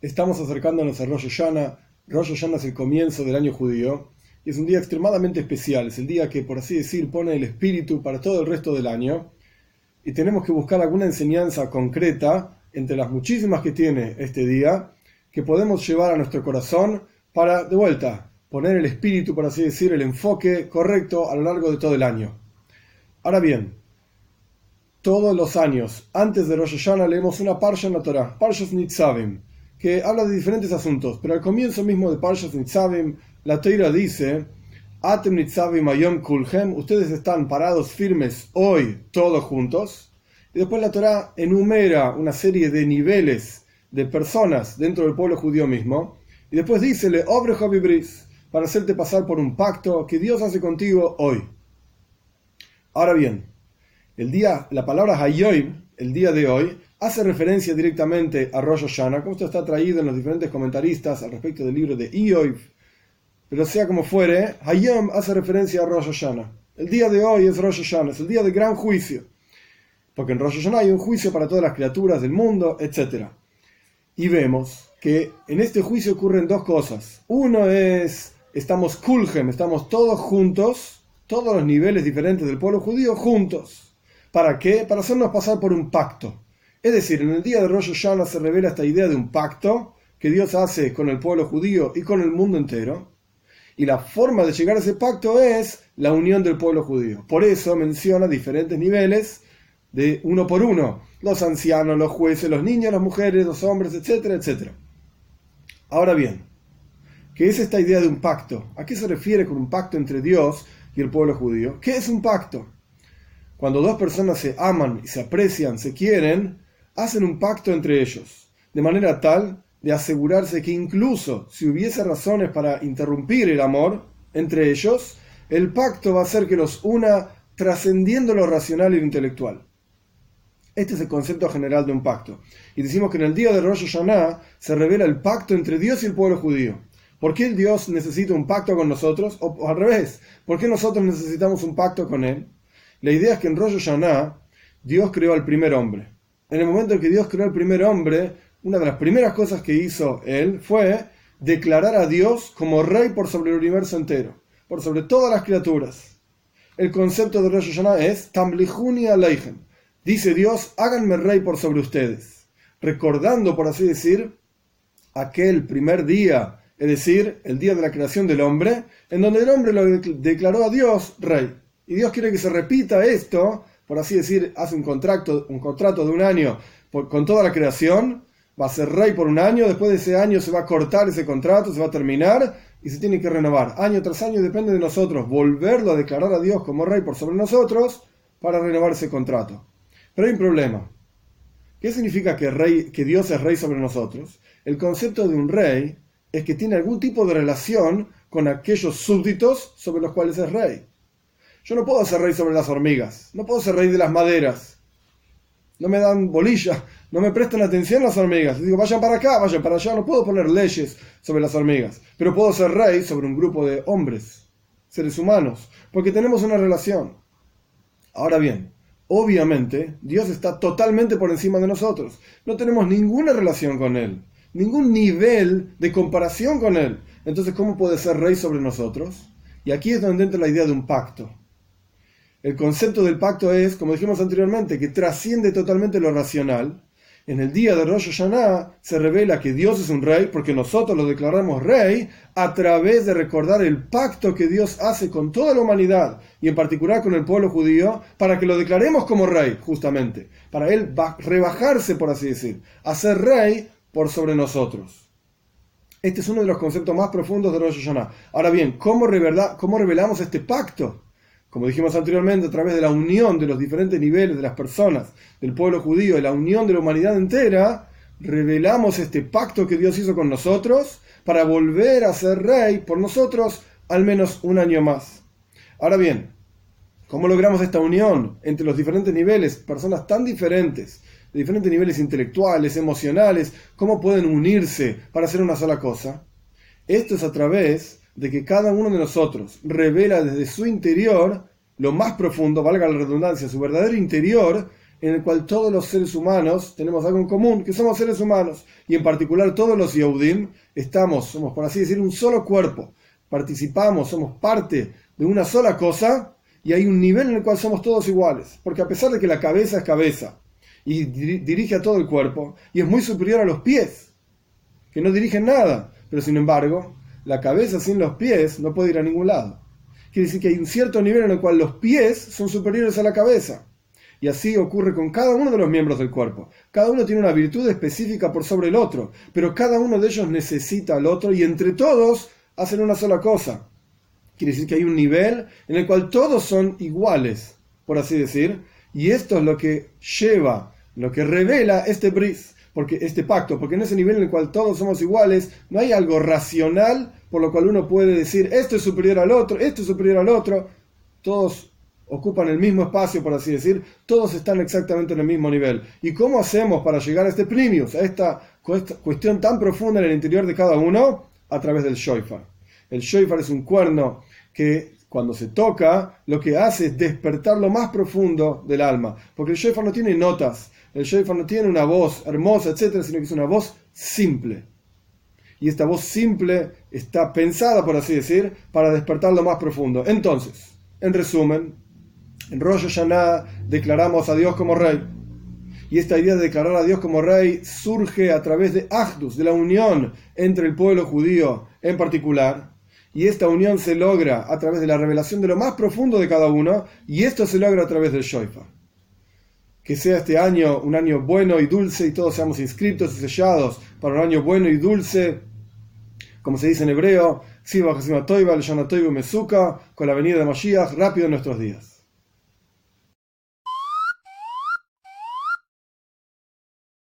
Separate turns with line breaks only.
Estamos acercándonos a Rosh Hashanah. Rosh Hashanah es el comienzo del año judío y es un día extremadamente especial. Es el día que, por así decir, pone el espíritu para todo el resto del año y tenemos que buscar alguna enseñanza concreta entre las muchísimas que tiene este día que podemos llevar a nuestro corazón para, de vuelta, poner el espíritu, por así decir, el enfoque correcto a lo largo de todo el año. Ahora bien, todos los años, antes de Rosh Hashanah, leemos una Parsha en la Torah, Parshas Nitzavim, que habla de diferentes asuntos, pero al comienzo mismo de Parshas Nitzavim, la Torah dice, Atem Nitzavim Ayom Kulhem, ustedes están parados firmes hoy, todos juntos, y después la Torah enumera una serie de niveles de personas dentro del pueblo judío mismo, y después dice, Le Obre Bris, para hacerte pasar por un pacto que Dios hace contigo hoy. Ahora bien, el día, la palabra Hayoim, el día de hoy, hace referencia directamente a Rosh Hashanah, como esto está traído en los diferentes comentaristas al respecto del libro de Ioiv. Pero sea como fuere, Hayom hace referencia a Rosh Hashanah. El día de hoy es Rosh Hashanah, es el día de gran juicio. Porque en Rosh Hashanah hay un juicio para todas las criaturas del mundo, etc. Y vemos que en este juicio ocurren dos cosas. Uno es, estamos kulhem, estamos todos juntos, todos los niveles diferentes del pueblo judío juntos ¿Para qué? Para hacernos pasar por un pacto. Es decir, en el día de Rosh Hashanah se revela esta idea de un pacto que Dios hace con el pueblo judío y con el mundo entero. Y la forma de llegar a ese pacto es la unión del pueblo judío. Por eso menciona diferentes niveles de uno por uno. Los ancianos, los jueces, los niños, las mujeres, los hombres, etcétera, etcétera. Ahora bien, ¿qué es esta idea de un pacto? ¿A qué se refiere con un pacto entre Dios y el pueblo judío? ¿Qué es un pacto? Cuando dos personas se aman y se aprecian, se quieren, hacen un pacto entre ellos, de manera tal de asegurarse que incluso si hubiese razones para interrumpir el amor entre ellos, el pacto va a hacer que los una trascendiendo lo racional y lo intelectual. Este es el concepto general de un pacto. Y decimos que en el día de Rosh Hashanah se revela el pacto entre Dios y el pueblo judío. ¿Por qué Dios necesita un pacto con nosotros? O, al revés, ¿por qué nosotros necesitamos un pacto con Él? La idea es que en Rosh Hashanah Dios creó al primer hombre. En el momento en que Dios creó al primer hombre, una de las primeras cosas que hizo él fue declarar a Dios como rey por sobre el universo entero, por sobre todas las criaturas. El concepto de Rosh Hashanah es Tamlihuni Aleichem. Dice Dios, háganme rey por sobre ustedes. Recordando, por así decir, aquel primer día, es decir, el día de la creación del hombre, en donde el hombre lo declaró a Dios rey. Y Dios quiere que se repita esto, por así decir, hace un contrato, un contrato de un año con toda la creación, va a ser rey por un año, después de ese año se va a cortar ese contrato, se va a terminar y se tiene que renovar. Año tras año depende de nosotros volverlo a declarar a Dios como rey por sobre nosotros para renovar ese contrato. Pero hay un problema. ¿Qué significa que, rey, que Dios es rey sobre nosotros? El concepto de un rey es que tiene algún tipo de relación con aquellos súbditos sobre los cuales es rey. Yo no puedo ser rey sobre las hormigas, no puedo ser rey de las maderas. No me dan bolilla, no me prestan atención las hormigas. Digo, vayan para acá, vayan para allá. No puedo poner leyes sobre las hormigas, pero puedo ser rey sobre un grupo de hombres, seres humanos, porque tenemos una relación. Ahora bien, obviamente Dios está totalmente por encima de nosotros. No tenemos ninguna relación con Él, ningún nivel de comparación con Él. Entonces, ¿cómo puede ser rey sobre nosotros? Y aquí es donde entra la idea de un pacto. El concepto del pacto es, como dijimos anteriormente, que trasciende totalmente lo racional. En el día de Rosh Hashanah se revela que Dios es un rey porque nosotros lo declaramos rey a través de recordar el pacto que Dios hace con toda la humanidad y en particular con el pueblo judío para que lo declaremos como rey, justamente. Para él rebajarse, por así decir, a ser rey por sobre nosotros. Este es uno de los conceptos más profundos de Rosh Hashanah. Ahora bien, ¿cómo, cómo revelamos este pacto? Como dijimos anteriormente, a través de la unión de los diferentes niveles de las personas del pueblo judío, y la unión de la humanidad entera, revelamos este pacto que Dios hizo con nosotros para volver a ser rey por nosotros al menos un año más. Ahora bien, ¿cómo logramos esta unión entre los diferentes niveles, personas tan diferentes, de diferentes niveles intelectuales, emocionales, cómo pueden unirse para hacer una sola cosa? Esto es a través de que cada uno de nosotros revela desde su interior lo más profundo, valga la redundancia, su verdadero interior, en el cual todos los seres humanos tenemos algo en común, que somos seres humanos, y en particular todos los Yehudim estamos, somos por así decir, un solo cuerpo, participamos, somos parte de una sola cosa, y hay un nivel en el cual somos todos iguales, porque a pesar de que la cabeza es cabeza y dirige a todo el cuerpo, y es muy superior a los pies, que no dirigen nada, pero sin embargo, la cabeza sin los pies no puede ir a ningún lado. Quiere decir que hay un cierto nivel en el cual los pies son superiores a la cabeza. Y así ocurre con cada uno de los miembros del cuerpo. Cada uno tiene una virtud específica por sobre el otro, pero cada uno de ellos necesita al otro y entre todos hacen una sola cosa. Quiere decir que hay un nivel en el cual todos son iguales, por así decir, y esto es lo que lleva, lo que revela este bris, porque este pacto, porque en ese nivel en el cual todos somos iguales, no hay algo racional por lo cual uno puede decir esto es superior al otro, esto es superior al otro, todos ocupan el mismo espacio, por así decir, todos están exactamente en el mismo nivel. ¿Y cómo hacemos para llegar a este primius, a esta cuestión tan profunda en el interior de cada uno? A través del shofar. El shofar es un cuerno que cuando se toca, lo que hace es despertar lo más profundo del alma, porque el shofar no tiene notas, el shofar no tiene una voz hermosa, etcétera, sino que es una voz simple. Y esta voz simple está pensada, por así decir, para despertar lo más profundo. Entonces, en resumen, en Rosh Hashanah declaramos a Dios como rey. Y esta idea de declarar a Dios como rey surge a través de Ahdus, de la unión entre el pueblo judío en particular. Y esta unión se logra a través de la revelación de lo más profundo de cada uno, y esto se logra a través del Shoifa. Que sea este año un año bueno y dulce y todos seamos inscritos y sellados para un año bueno y dulce, como se dice en hebreo, Siva Toiva, Mesuka, con la venida de Mashiach rápido en nuestros días.